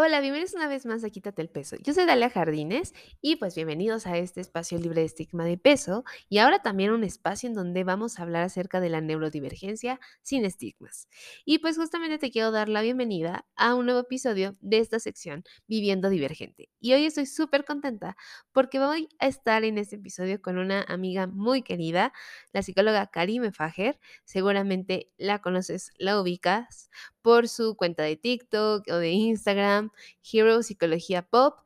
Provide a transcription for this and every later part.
Hola, bienvenidos una vez más a Quítate el Peso. Yo soy Dalia Jardines y pues bienvenidos a este espacio libre de estigma de peso y ahora también un espacio en donde vamos a hablar acerca de la neurodivergencia sin estigmas. Y pues justamente te quiero dar la bienvenida a un nuevo episodio de esta sección Viviendo Divergente. Y hoy estoy súper contenta porque voy a estar en este episodio con una amiga muy querida, la psicóloga Karime Fajer. Seguramente la conoces, la ubicas por su cuenta de TikTok o de Instagram, Hero Psicología Pop.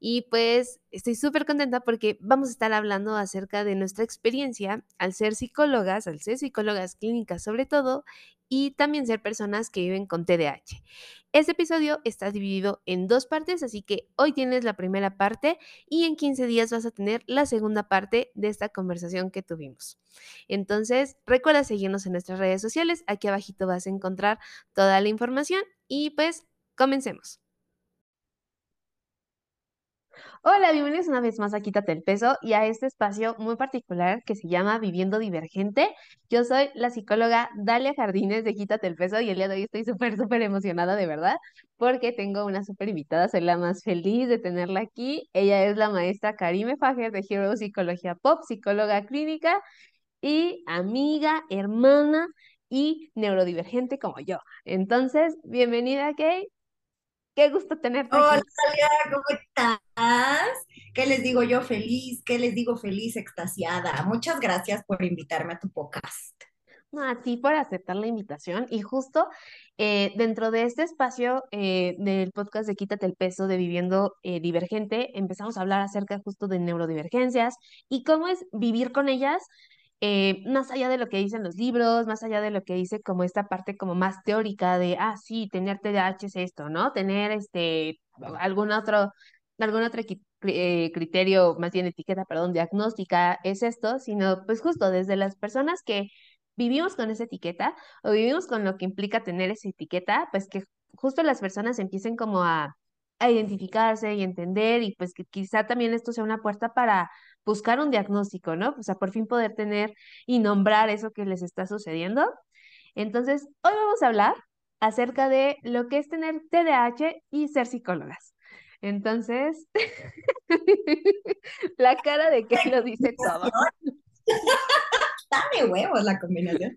Y pues estoy súper contenta porque vamos a estar hablando acerca de nuestra experiencia al ser psicólogas, al ser psicólogas clínicas sobre todo, y también ser personas que viven con TDAH. Este episodio está dividido en dos partes, así que hoy tienes la primera parte y en 15 días vas a tener la segunda parte de esta conversación que tuvimos. Entonces, recuerda seguirnos en nuestras redes sociales, aquí abajito vas a encontrar toda la información y pues comencemos. Hola, bienvenidos una vez más a Quítate el Peso y a este espacio muy particular que se llama Viviendo Divergente. Yo soy la psicóloga Dalia Jardines de Quítate el Peso y el día de hoy estoy súper, súper emocionada de verdad porque tengo una súper invitada, soy la más feliz de tenerla aquí. Ella es la maestra Karime Fajer de Hero Psicología Pop, psicóloga clínica y amiga, hermana y neurodivergente como yo. Entonces, bienvenida, Kay. Qué gusto tenerte Hola, aquí. Talia, ¿cómo estás? ¿Qué les digo yo feliz? ¿Qué les digo feliz, extasiada? Muchas gracias por invitarme a tu podcast. No, a ti por aceptar la invitación y justo eh, dentro de este espacio eh, del podcast de Quítate el peso de Viviendo eh, Divergente, empezamos a hablar acerca justo de neurodivergencias y cómo es vivir con ellas, más allá de lo que dicen los libros, más allá de lo que dice como esta parte como más teórica de, ah, sí, tener TDAH es esto, ¿no? Tener este, algún otro, equi- cri- eh, criterio, más bien etiqueta, perdón, diagnóstica es esto, sino pues justo desde las personas que vivimos con esa etiqueta o vivimos con lo que implica tener esa etiqueta, pues que justo las personas empiecen como a, a identificarse y entender y pues que quizá también esto sea una puerta para buscar un diagnóstico, ¿no? O sea, por fin poder tener y nombrar eso que les está sucediendo. Entonces, hoy vamos a hablar acerca de lo que es tener TDAH y ser psicólogas. Entonces, la cara de que lo dice todo. Dame huevos la combinación.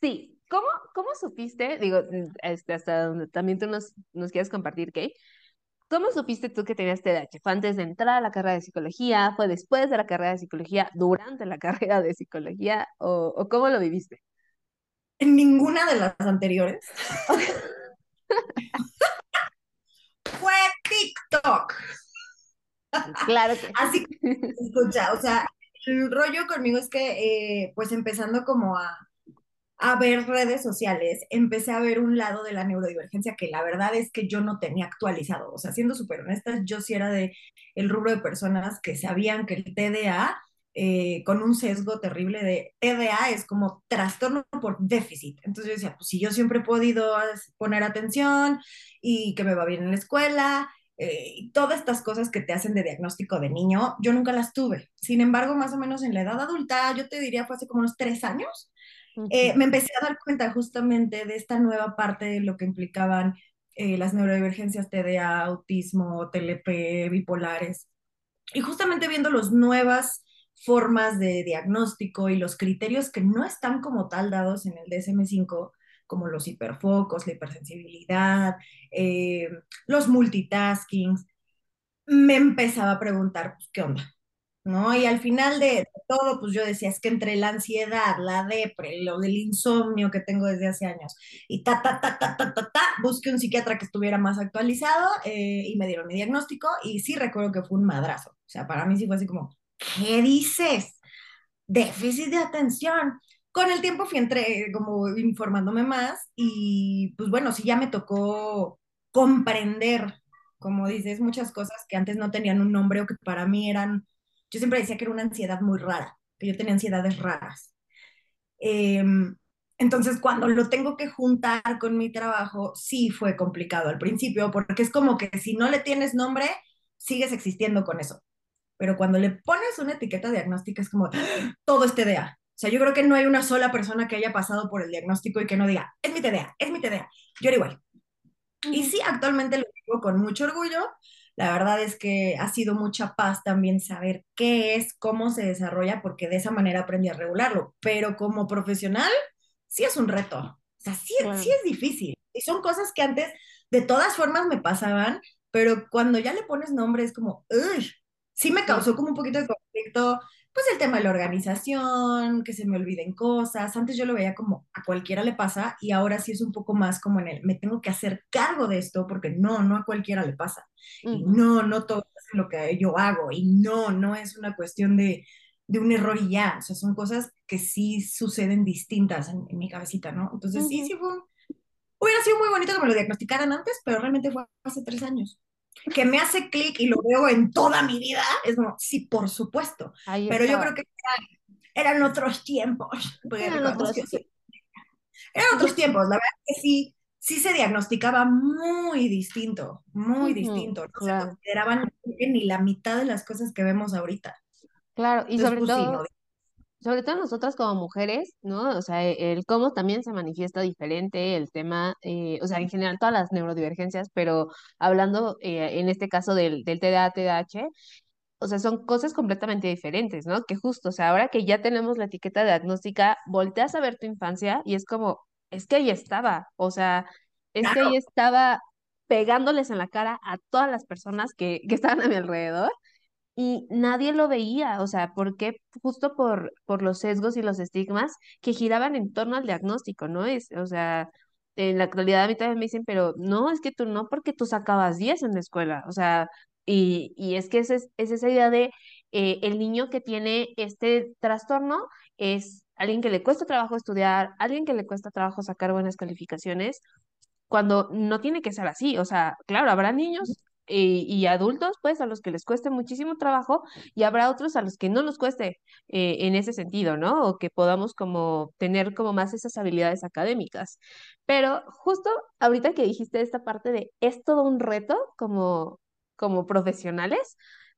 Sí, ¿cómo, cómo supiste? Digo, mm, este, hasta donde también tú nos, nos quieres compartir, Kay. ¿Cómo supiste tú que tenías TDAH? ¿Fue antes de entrar a la carrera de psicología? ¿Fue después de la carrera de psicología? ¿Durante la carrera de psicología? ¿O, o cómo lo viviste? En ninguna de las anteriores fue TikTok. Claro que Así que, escucha, o sea, el rollo conmigo es que, eh, pues empezando como a, a ver redes sociales, empecé a ver un lado de la neurodivergencia que la verdad es que yo no tenía actualizado. O sea, siendo súper honesta, yo sí era de el rubro de personas que sabían que el TDA, eh, con un sesgo terrible de TDA, es como trastorno por déficit. Entonces yo decía, pues si yo siempre he podido poner atención y que me va bien en la escuela, eh, todas estas cosas que te hacen de diagnóstico de niño, yo nunca las tuve. Sin embargo, más o menos en la edad adulta, yo te diría fue hace como unos tres años, eh, me empecé a dar cuenta justamente de esta nueva parte de lo que implicaban eh, las neurodivergencias TDA, autismo, TLP, bipolares. Y justamente viendo las nuevas formas de diagnóstico y los criterios que no están como tal dados en el DSM-5, como los hiperfocos, la hipersensibilidad, eh, los multitaskings, me empezaba a preguntar, pues, ¿qué onda? ¿no? Y al final de todo, pues yo decía, es que entre la ansiedad, la depre, lo del insomnio que tengo desde hace años, y ta, ta, ta, ta, ta, ta, ta, busqué un psiquiatra que estuviera más actualizado eh, y me dieron mi diagnóstico y sí recuerdo que fue un madrazo. O sea, para mí sí fue así como, ¿qué dices? Déficit de atención. Con el tiempo fui entre, como informándome más y pues bueno, sí ya me tocó comprender, como dices, muchas cosas que antes no tenían un nombre o que para mí eran yo siempre decía que era una ansiedad muy rara, que yo tenía ansiedades raras. Eh, entonces, cuando lo tengo que juntar con mi trabajo, sí fue complicado al principio, porque es como que si no le tienes nombre, sigues existiendo con eso. Pero cuando le pones una etiqueta diagnóstica, es como todo es TDA. O sea, yo creo que no hay una sola persona que haya pasado por el diagnóstico y que no diga, es mi TDA, es mi TDA. Yo era igual. Y sí, actualmente lo digo con mucho orgullo. La verdad es que ha sido mucha paz también saber qué es, cómo se desarrolla, porque de esa manera aprendí a regularlo. Pero como profesional, sí es un reto. O sea, sí, sí es difícil. Y son cosas que antes de todas formas me pasaban, pero cuando ya le pones nombre es como, uy, sí me causó como un poquito de conflicto pues el tema de la organización, que se me olviden cosas. Antes yo lo veía como a cualquiera le pasa y ahora sí es un poco más como en el, me tengo que hacer cargo de esto porque no, no a cualquiera le pasa. Y no, no todo es lo que yo hago y no, no es una cuestión de, de un error y ya. O sea, son cosas que sí suceden distintas en, mi cabecita, ¿no? Entonces sí, sí fue un... Hubiera sido muy bonito que me lo diagnosticaran antes, pero realmente fue hace tres años que me hace clic y lo veo en toda mi vida, es como, sí, por supuesto. Pero yo creo que eran, otros tiempos. Eran otros, eran otros tiempos, la verdad que sí, sí se diagnosticaba muy distinto, muy distinto. No se consideraban ni la mitad de las cosas que vemos ahorita. Claro, y sobre pues, todo, sobre todo nosotras como mujeres, ¿no? O sea, e, el cómo también se manifiesta diferente el tema, eh, o sea, en general todas las neurodivergencias, pero hablando eh, en este caso del, del TDA, TDAH, o sea, son cosas completamente diferentes, ¿no? Que justo, o sea, ahora que ya tenemos la etiqueta diagnóstica, volteas a ver tu infancia y es como, es que ahí estaba, o sea, es que ahí estaba pegándoles en la cara a todas las personas que, que estaban a mi alrededor y nadie lo veía, o sea, ¿por qué? Justo por, por los sesgos y los estigmas que giraban en torno al diagnóstico, ¿no? Es, o sea, en la actualidad a mí también me dicen, pero no, es que tú no, porque tú sacabas 10 en la escuela, o sea, y, y es que es, es esa idea de eh, el niño que tiene este trastorno es alguien que le cuesta trabajo estudiar, alguien que le cuesta trabajo sacar buenas calificaciones, cuando no tiene que ser así, o sea, claro, habrá niños y adultos, pues, a los que les cueste muchísimo trabajo y habrá otros a los que no nos cueste eh, en ese sentido, ¿no? O que podamos como tener como más esas habilidades académicas. Pero justo ahorita que dijiste esta parte de es todo un reto como, como profesionales,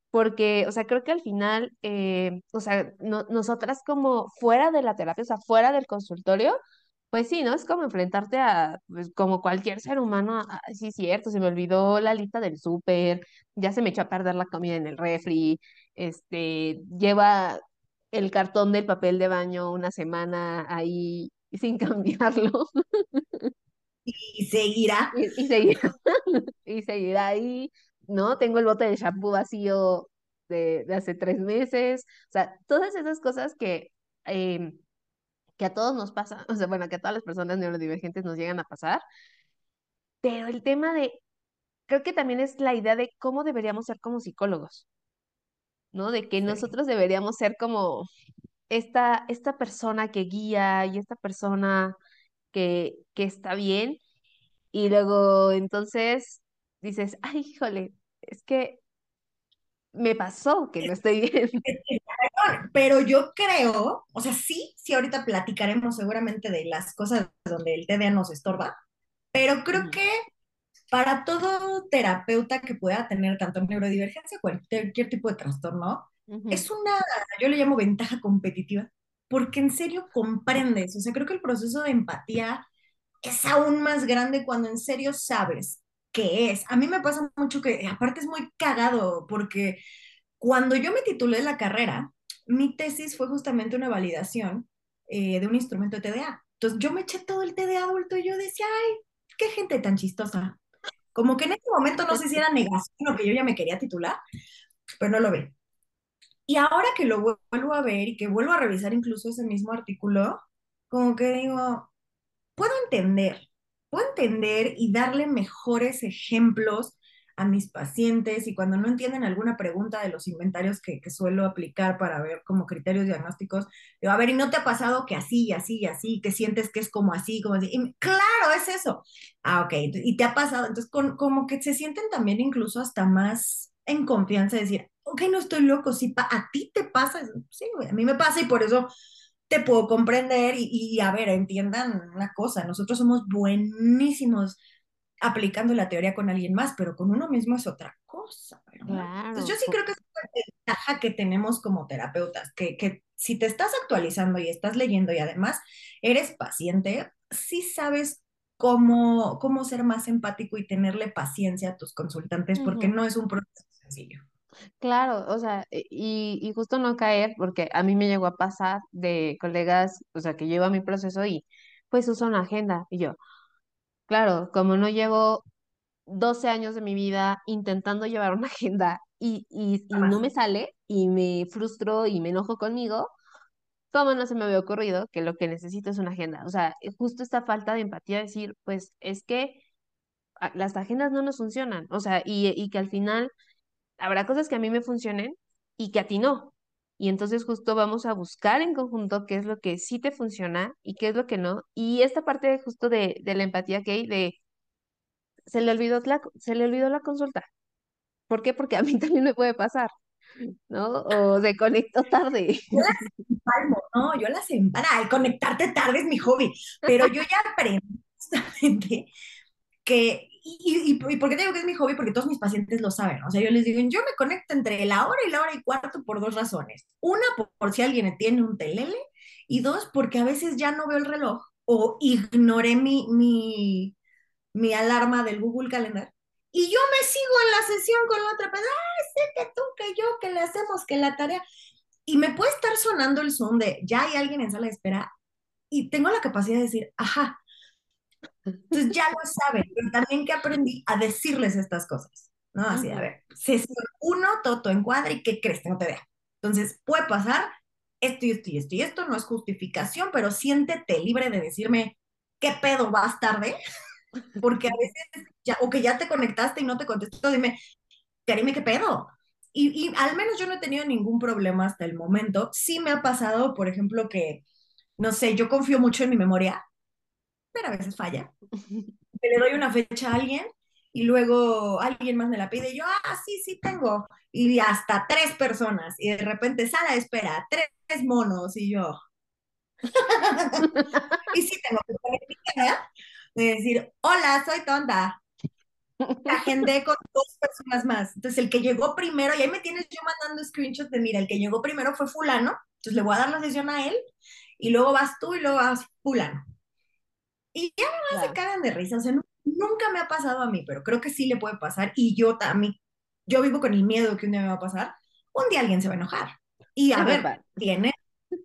porque, o sea, creo que al final, eh, o sea, nosotras como fuera de la terapia, o sea, fuera del consultorio, pues sí, ¿no? Es como enfrentarte a, pues, como cualquier ser humano, a, sí, cierto, se me olvidó la lista del súper, ya se me echó a perder la comida en el refri, este, lleva el cartón del papel de baño una semana ahí sin cambiarlo. Y seguirá. Y, seguirá, y seguirá ahí, ¿no? Tengo el bote de shampoo vacío de, de hace tres meses, o sea, todas esas cosas que... Eh, que a todos nos pasa, o sea, bueno, que a todas las personas neurodivergentes nos llegan a pasar, pero el tema de, creo que también es la idea de cómo deberíamos ser como psicólogos, ¿no? De que nosotros deberíamos ser como esta, esta persona que guía y esta persona que, que está bien, y luego entonces dices, ay, híjole, es que me pasó que no estoy bien. Pero yo creo, o sea, sí, sí, ahorita platicaremos seguramente de las cosas donde el TDA nos estorba, pero creo que para todo terapeuta que pueda tener tanto neurodivergencia, cualquier tipo de trastorno, es una, yo le llamo ventaja competitiva, porque en serio comprendes, o sea, creo que el proceso de empatía es aún más grande cuando en serio sabes qué es. A mí me pasa mucho que, aparte es muy cagado, porque cuando yo me titulé la carrera, mi tesis fue justamente una validación eh, de un instrumento de TDA. Entonces yo me eché todo el TDA adulto y yo decía, ay, qué gente tan chistosa. Como que en ese momento no sé si era negación o que yo ya me quería titular, pero no lo ve. Y ahora que lo vuelvo a ver y que vuelvo a revisar incluso ese mismo artículo, como que digo, puedo entender, puedo entender y darle mejores ejemplos a mis pacientes y cuando no entienden alguna pregunta de los inventarios que, suelo aplicar para ver como criterios diagnósticos, digo, a ver, ¿y no te ha pasado que así y así y así, que sientes que es como así, como así? claro, es eso. Ah, ok, y te ha pasado, entonces como que se sienten también incluso hasta más en confianza de decir, ok, no estoy loco, si a ti te pasa, sí, a mí me pasa y por eso te puedo comprender y, y, a ver, entiendan una cosa, nosotros somos buenísimos aplicando la teoría con alguien más, pero con uno mismo es otra cosa. Entonces yo sí creo que es una ventaja que tenemos como terapeutas, que, que si te estás actualizando y estás leyendo y además eres paciente, sí sabes cómo, cómo ser más empático y tenerle paciencia a tus consultantes, porque no es un proceso sencillo. Claro, o sea, e- y, y justo no caer, porque a mí me llegó a pasar de colegas, o sea, que lleva mi proceso y pues uso una agenda. Y yo, claro, como no llevo 12 años de mi vida intentando llevar una agenda y, y, y no me sale y me frustro y me enojo conmigo, ¿cómo no se me había ocurrido que lo que necesito es una agenda? O sea, eh, justo esta falta de empatía, decir, pues es que a- las agendas no nos funcionan, o sea, y, y que al final habrá cosas que a mí me funcionen y que a ti no. Y entonces justo vamos a buscar en conjunto qué es lo que sí te funciona y qué es lo que no. Y esta parte justo de, de la empatía que hay, de se le olvidó la, se le olvidó la consulta. ¿Por qué? Porque a mí también me puede pasar, ¿no? O se conectó tarde. Yo las empalmo, ¿no? Yo las empalmo. Ay, conectarte tarde es mi hobby, pero yo ya aprendí que, y, y, y, por qué te digo que es mi hobby? Porque todos mis pacientes lo saben, o sea, yo les digo, yo me conecto entre la hora y la hora y cuarto por dos razones. Una, por, si alguien tiene un telele, y dos, porque a veces ya no veo el reloj o ignoré mi, mi, mi alarma del Google Calendar. Y yo me sigo en la sesión con la otra ah, sé que tú, que yo, que le hacemos, que la tarea. Y me puede estar sonando el Zoom de, ya hay alguien en sala de espera, y tengo la capacidad de decir, ajá, entonces ya lo saben, pero también que aprendí a decirles estas cosas, ¿no? Así, a ver, sesión uno, Toto encuadra y ¿qué crees? Que no te vea. Entonces, puede pasar esto y esto y esto y esto, no es justificación, pero siéntete libre de decirme, ¿qué pedo vas tarde? Porque a veces, ya, o que ya te conectaste y no te contestó, dime, Karime, ¿qué pedo? Y, y al menos yo no he tenido ningún problema hasta el momento. Sí me ha pasado, por ejemplo, que, no sé, yo confío mucho en mi memoria, pero a veces falla le doy una fecha a alguien y luego alguien más me la pide y yo, ah, sí, sí tengo. Y hasta tres personas. Y de repente sala de espera, tres monos. Y yo, y sí tengo que poner de decir, hola, soy tonta. Agendé con dos personas más. Entonces, el que llegó primero, y ahí me tienes yo mandando screenshots de, mira, el que llegó primero fue fulano, entonces le voy a dar la sesión a él, y luego vas tú y luego vas fulano. Y ya nada se Claro. cagan de risa. O sea, no- nunca me ha pasado a mí, pero creo que sí le puede pasar. Y yo también, yo vivo con el miedo que un día me va a pasar. Un día alguien se va a enojar. Y a ver, pasa. tiene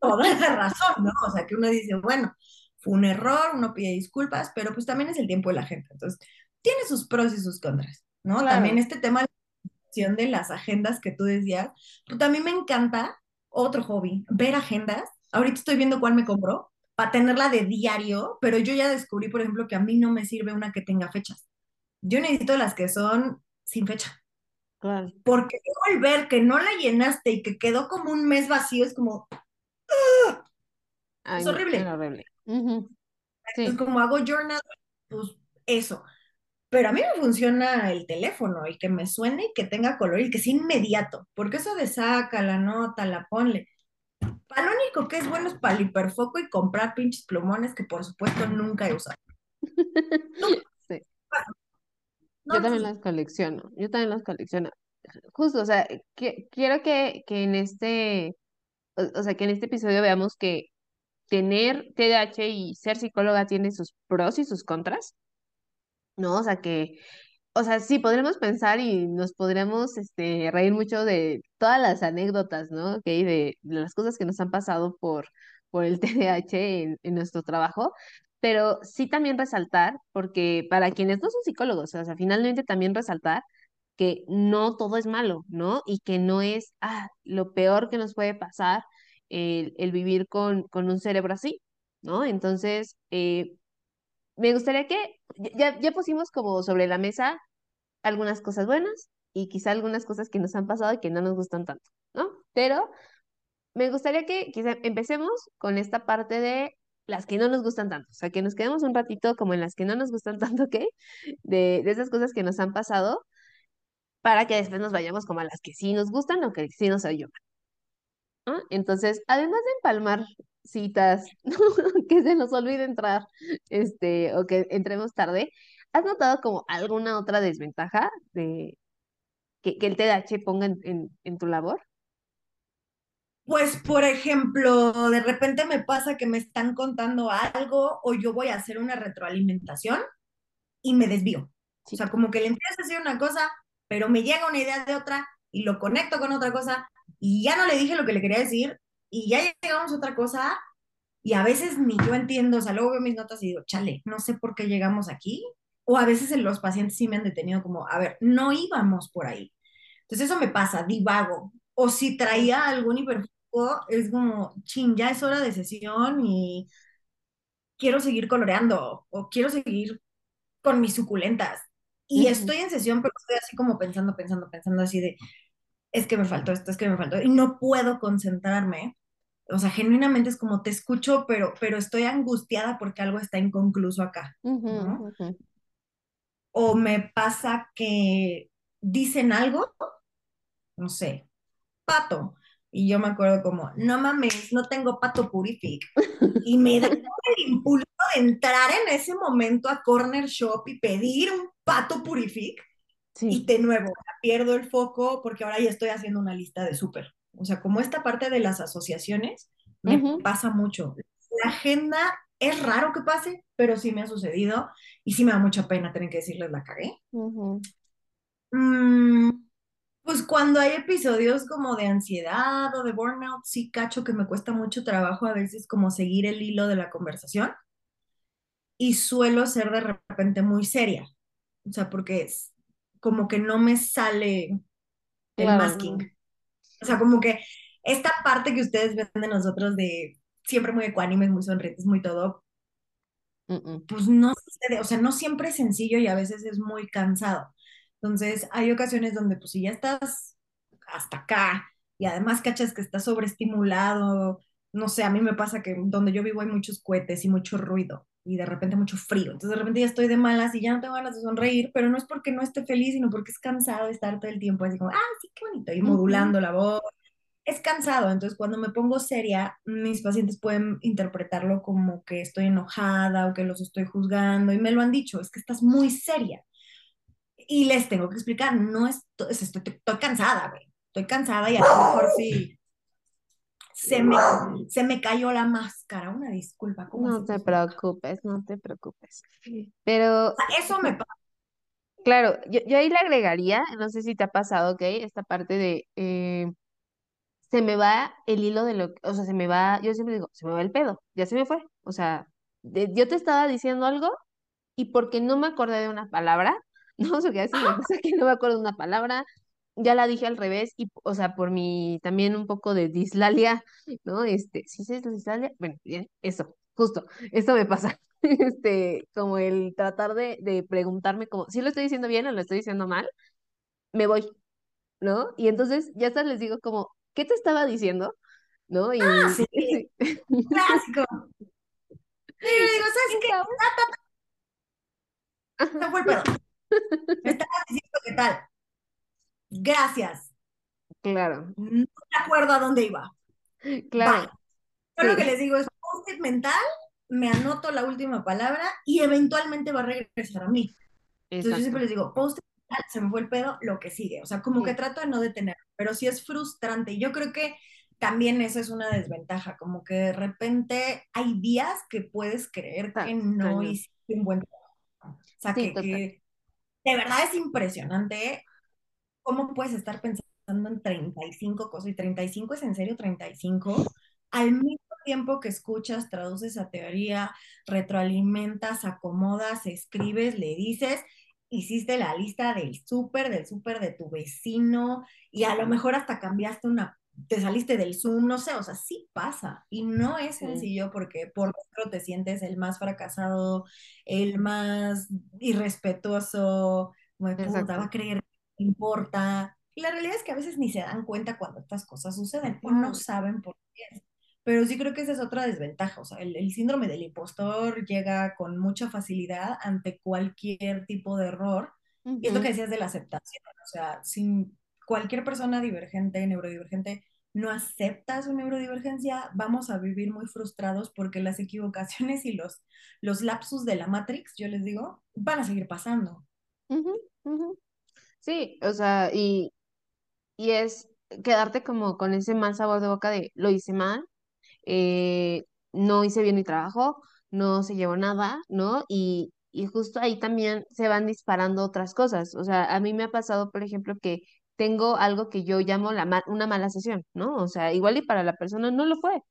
toda esa razón, ¿no? O sea, que uno dice, bueno, fue un error, uno pide disculpas, pero pues también es el tiempo de la gente. Entonces, tiene sus pros y sus contras, ¿no? También este tema la de las agendas que tú decías, pues también me encanta, otro hobby, ver agendas. Ahorita estoy viendo cuál me compró para tenerla de diario, pero yo ya descubrí, por ejemplo, que a mí no me sirve una que tenga fechas. Yo necesito las que son sin fecha, Claro. porque luego al ver que no la llenaste y que quedó como un mes vacío, es como, Ay, es no, era horrible. horrible. Ujú. Es Sí. como hago journal, pues eso. Pero a mí me funciona el teléfono y que me suene y que tenga color y que sea inmediato, porque eso de saca la nota, la ponle. Para lo único que es bueno es para el hiperfoco y comprar pinches plumones que por supuesto nunca he usado. Nunca, Sí. no Yo también las colecciono. Yo también las colecciono. Justo, o sea, que, quiero que, que en este, o, o sea, que en este episodio veamos que tener TDAH y ser psicóloga tiene sus pros y sus contras, ¿no? O sea, que O sea, sí, podremos pensar y nos podremos este, reír mucho de todas las anécdotas, ¿no? Hay de, de las cosas que nos han pasado por, por el TDAH en, en nuestro trabajo, pero sí también resaltar, porque para quienes no son psicólogos, o sea, finalmente también resaltar que no todo es malo, ¿no? Y que no es, ah, lo peor que nos puede pasar el, el vivir con, con un cerebro así, ¿no? Entonces, eh, me gustaría que ya, ya pusimos como sobre la mesa algunas cosas buenas y quizá algunas cosas que nos han pasado y que no nos gustan tanto, ¿no? Pero me gustaría que quizá empecemos con esta parte de las que no nos gustan tanto, o sea, que nos quedemos un ratito como en las que no nos gustan tanto, ¿ok? De, de esas cosas que nos han pasado para que después nos vayamos como a las que sí nos gustan o que sí nos ayudan. Entonces, además de empalmar citas, que se nos olvide entrar, este, o que entremos tarde, ¿has notado como alguna otra desventaja de que, que el TDAH ponga en, en, en tu labor. Pues, por ejemplo, de repente me pasa que me están contando algo o yo voy a hacer una retroalimentación y me desvío. O sea, como que le empiezo a decir una cosa, pero me llega una idea de otra y lo conecto con otra cosa y ya no le dije lo que le quería decir y ya llegamos a otra cosa y a veces ni yo entiendo, o sea, luego veo mis notas y digo, chale, no sé por qué llegamos aquí. O a veces los pacientes sí me han detenido como, a ver, no íbamos por ahí. Entonces eso me pasa, divago. O si traía algún hiperfoco, es como, chin, ya es hora de sesión y quiero seguir coloreando o quiero seguir con mis suculentas. Y Ujú, estoy en sesión, pero estoy así como pensando, pensando, pensando así de, es que me faltó esto, es que me faltó, y no puedo concentrarme. O sea, genuinamente es como te escucho, pero, pero estoy angustiada porque algo está inconcluso acá. O me pasa que dicen algo, no sé, pato. Y yo me acuerdo como, no mames, no tengo pato purific. Y me da el impulso de entrar en ese momento a Corner Shop y pedir un pato purific. Y Sí. de nuevo, pierdo el foco porque ahora ya estoy haciendo una lista de súper. O sea, como esta parte de las asociaciones me Ujú, pasa mucho. La agenda es raro que pase, pero sí me ha sucedido y sí me da mucha pena tener que decirles la cagué. ujú. Mm, pues cuando hay episodios como de ansiedad o de burnout, sí cacho que me cuesta mucho trabajo a veces como seguir el hilo de la conversación y suelo ser de repente muy seria. O sea, porque es como que no me sale el Claro, masking. O sea, como que esta parte que ustedes ven de nosotros de siempre muy ecuánimes, muy sonrientes, muy todo, pues no sucede, o sea, no siempre es sencillo y a veces es muy cansado. Entonces, hay ocasiones donde pues si ya estás hasta acá y además cachas que estás sobreestimulado, no sé, a mí me pasa que donde yo vivo hay muchos cohetes y mucho ruido y de repente mucho frío. Entonces, de repente ya estoy de malas y ya no tengo ganas de sonreír, pero no es porque no esté feliz, sino porque es cansado de estar todo el tiempo así como, ah, sí, qué bonito, y modulando la voz es cansado, entonces cuando me pongo seria, mis pacientes pueden interpretarlo como que estoy enojada o que los estoy juzgando y me lo han dicho, es que estás muy seria. Y les tengo que explicar, no estoy, estoy, estoy cansada, güey. Estoy cansada y a lo mejor sí se me, se me cayó la máscara. Una disculpa, ¿cómo No te preocupes, no te preocupes. Pero, Eso me pasa. claro, yo, yo ahí le agregaría, no sé si te ha pasado, ¿ok? Esta parte de, eh, se me va el hilo de lo, que- o sea, se me va, yo siempre digo, se me va el pedo, ya se me fue. O sea, de- yo te estaba diciendo algo y porque no me acordé de una palabra, no sé qué veces me pasa que no me acuerdo de una palabra, ya la dije al revés y, o sea, por mi también un poco de dislalia, ¿no? Este, ¿sí es dislalia? Bueno, bien, eso, justo, esto me pasa. Este, como el tratar de, de preguntarme como, si lo estoy diciendo bien o lo estoy diciendo mal, me voy, ¿no? Y entonces ya hasta les digo como, ¿qué te estaba diciendo? ¿No? Ah, Y sí, clásico. Y yo digo, ¿sabes qué? tal. Gracias. claro, No me acuerdo a dónde iba. Bye. claro, Yo lo que les digo es post-it mental, me anoto la última palabra y eventualmente va a regresar a mí. Entonces yo siempre les digo, post-it mental, se me fue el pedo, lo que sigue. O sea, como que trato de no detener, pero sí es frustrante. Y yo creo que también eso es una desventaja, como que de repente hay días que puedes creer que no hiciste un buen trabajo. O sea, Sí, que, total. que de verdad es impresionante ¿cómo puedes estar pensando en 35 cosas? Y 35 es en serio 35, al mismo tiempo que escuchas, traduces a teoría, retroalimentas, acomodas, escribes, le dices, hiciste la lista del súper, del súper de tu vecino, y a lo mejor hasta cambiaste una, te saliste del Zoom, no sé, o sea, sí pasa. Y no es sencillo porque por dentro te sientes el más fracasado, el más irrespetuoso, de puta, va a creer importa. Y la realidad es que a veces ni se dan cuenta cuando estas cosas suceden o no saben por qué. Pero sí creo que esa es otra desventaja. O sea, el, el síndrome del impostor llega con mucha facilidad ante cualquier tipo de error. Y es lo que decías de la aceptación. O sea, sin cualquier persona divergente, neurodivergente, no acepta su neurodivergencia, vamos a vivir muy frustrados porque las equivocaciones y los, los lapsus de la Matrix, yo les digo, van a seguir pasando. ujú, ujú. Sí, o sea, y, y es quedarte como con ese mal sabor de boca de lo hice mal, eh, no hice bien mi trabajo, no se llevó nada, ¿no? Y, y justo ahí también se van disparando otras cosas. O sea, a mí me ha pasado, por ejemplo, que tengo algo que yo llamo la ma- una mala sesión, ¿no? O sea, igual y para la persona no lo fue,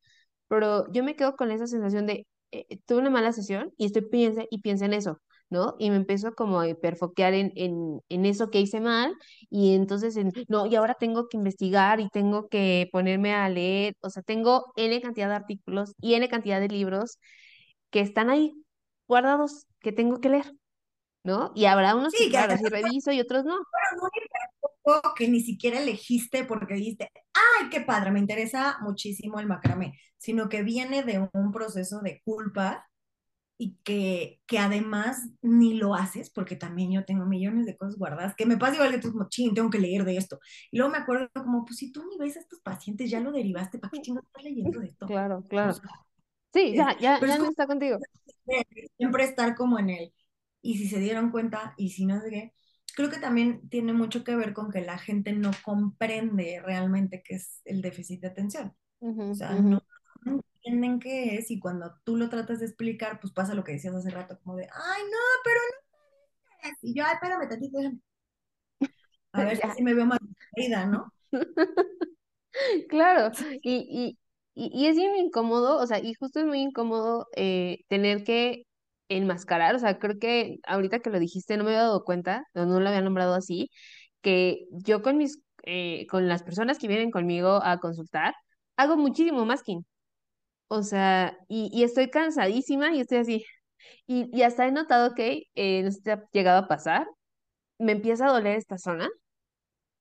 pero yo me quedo con esa sensación de, eh, tuve una mala sesión y estoy piensa y piensa en eso, ¿no? Y me empiezo como a hiperfoquear en, en, en eso que hice mal y entonces, en, no, y ahora tengo que investigar y tengo que ponerme a leer, o sea, tengo N cantidad de artículos y N cantidad de libros que están ahí guardados que tengo que leer, ¿no? Y habrá unos que, Sí, que claro, sí reviso y otros no. un poco que ni siquiera elegiste porque dijiste, ay, qué padre, me interesa muchísimo el macramé, sino que viene de un proceso de culpa y que, que además ni lo haces, porque también yo tengo millones de cosas guardadas, que me pasa igual que tú, como, ching, tengo que leer de esto. Y luego me acuerdo como, pues si tú ni ves a estos pacientes, ya lo derivaste, ¿para qué chingados estás leyendo de esto? Claro, claro. Sí, es- ya, ya, pero es ya no como está contigo. siempre estar como en él. Y si se dieron cuenta, y si no sé qué, creo que también tiene mucho que ver con que la gente no comprende realmente qué es el déficit de atención. Ujú, O sea, ujú. no entienden qué es y cuando tú lo tratas de explicar, pues pasa lo que decías hace rato, como de, ay, no, pero no. Y yo, ay, espérame tantito, déjame- a ver si me veo más distraída, ¿no? Claro, y, y, y es bien incómodo, o sea, y justo es muy incómodo eh, tener que enmascarar, o sea, creo que ahorita que lo dijiste no me había dado cuenta, o no lo había nombrado así, que yo con mis, eh, con las personas que vienen conmigo a consultar, hago muchísimo masking, o sea, y, y estoy cansadísima y estoy así, y, y hasta he notado que, eh, no sé si te ha llegado a pasar, me empieza a doler esta zona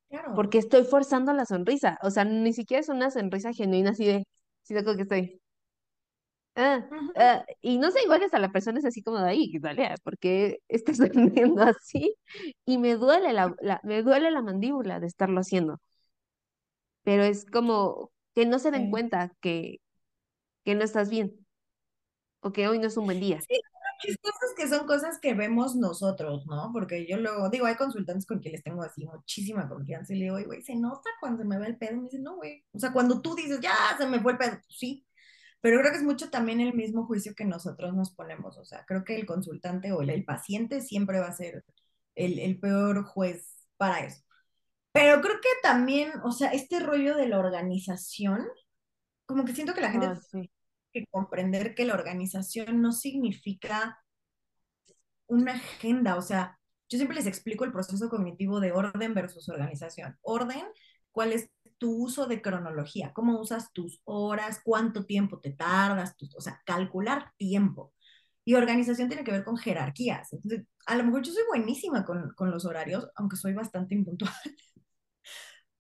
claro. porque estoy forzando la sonrisa. O sea, ni siquiera es una sonrisa genuina así de, sí, de que estoy. Ah, ah, y no sé, igual hasta la persona es así como de ahí, dale, porque estás sonriendo así? Y me duele la, la- me duele la mandíbula de estarlo haciendo, pero es como que no se den sí. cuenta que, que no estás bien o que hoy no es un buen día. Sí, es que son cosas que vemos nosotros, ¿no? Porque yo luego, digo, hay consultantes con quienes tengo así muchísima confianza y le digo, "Oye, güey, se nota cuando se me va el pedo. Y me dice, no, güey. O sea, cuando tú dices, ya se me fue el pedo, pues sí. Pero creo que es mucho también el mismo juicio que nosotros nos ponemos. O sea, creo que el consultante o el, el paciente siempre va a ser el, el peor juez para eso. Pero creo que también, o sea, este rollo de la organización, como que siento que la gente Ah, tiene sí. que comprender que la organización no significa una agenda, o sea, yo siempre les explico el proceso cognitivo de orden versus organización. Orden, ¿cuál es tu uso de cronología? ¿Cómo usas tus horas? ¿Cuánto tiempo te tardas? Tus, o sea, calcular tiempo. Y organización tiene que ver con jerarquías. Entonces, a lo mejor yo soy buenísima con, con los horarios, aunque soy bastante impuntual.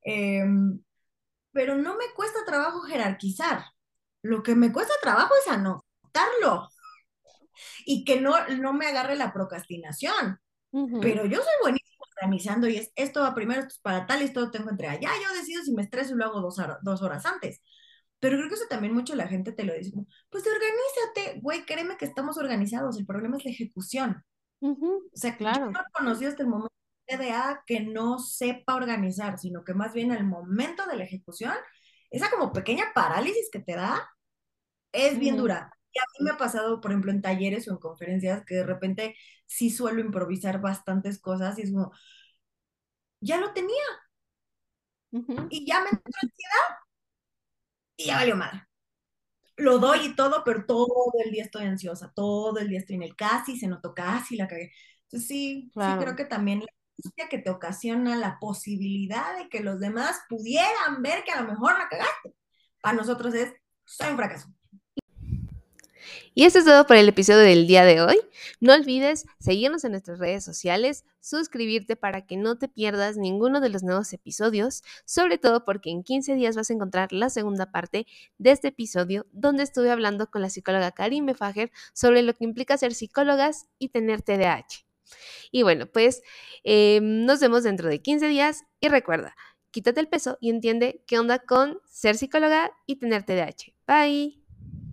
Eh, pero no me cuesta trabajo jerarquizar. Lo que me cuesta trabajo es anotarlo y que no, no me agarre la procrastinación. Pero yo soy buenísima organizando y es esto va primero, esto es para tal, esto lo tengo entre allá. Yo decido si me estreso y lo hago dos, dos horas antes. Pero creo que eso también mucho la gente te lo dice, pues organízate, güey, créeme que estamos organizados, el problema es la ejecución. O sea, yo claro. no he conocido hasta el momento TDA que no sepa organizar, sino que más bien al momento de la ejecución, esa como pequeña parálisis que te da es bien dura. Y a mí me ha pasado, por ejemplo, en talleres o en conferencias, que de repente sí suelo improvisar bastantes cosas y es como, ya lo tenía y ya me entró ansiedad y ya valió mal. Lo doy y todo, pero todo el día estoy ansiosa, todo el día estoy en el casi, se notó casi, la cagué. Entonces sí, sí creo claro. que también la que te ocasiona la posibilidad de que los demás pudieran ver que a lo mejor la cagaste, para nosotros es, soy un fracaso. Y eso es todo por el episodio del día de hoy. No olvides seguirnos en nuestras redes sociales, suscribirte para que no te pierdas ninguno de los nuevos episodios, sobre todo porque en 15 días vas a encontrar la segunda parte de este episodio donde estuve hablando con la psicóloga Karim Fager sobre lo que implica ser psicólogas y tener TDAH. Y bueno, pues eh, nos vemos dentro de 15 días y recuerda, quítate el peso y entiende qué onda con ser psicóloga y tener TDAH. Bye.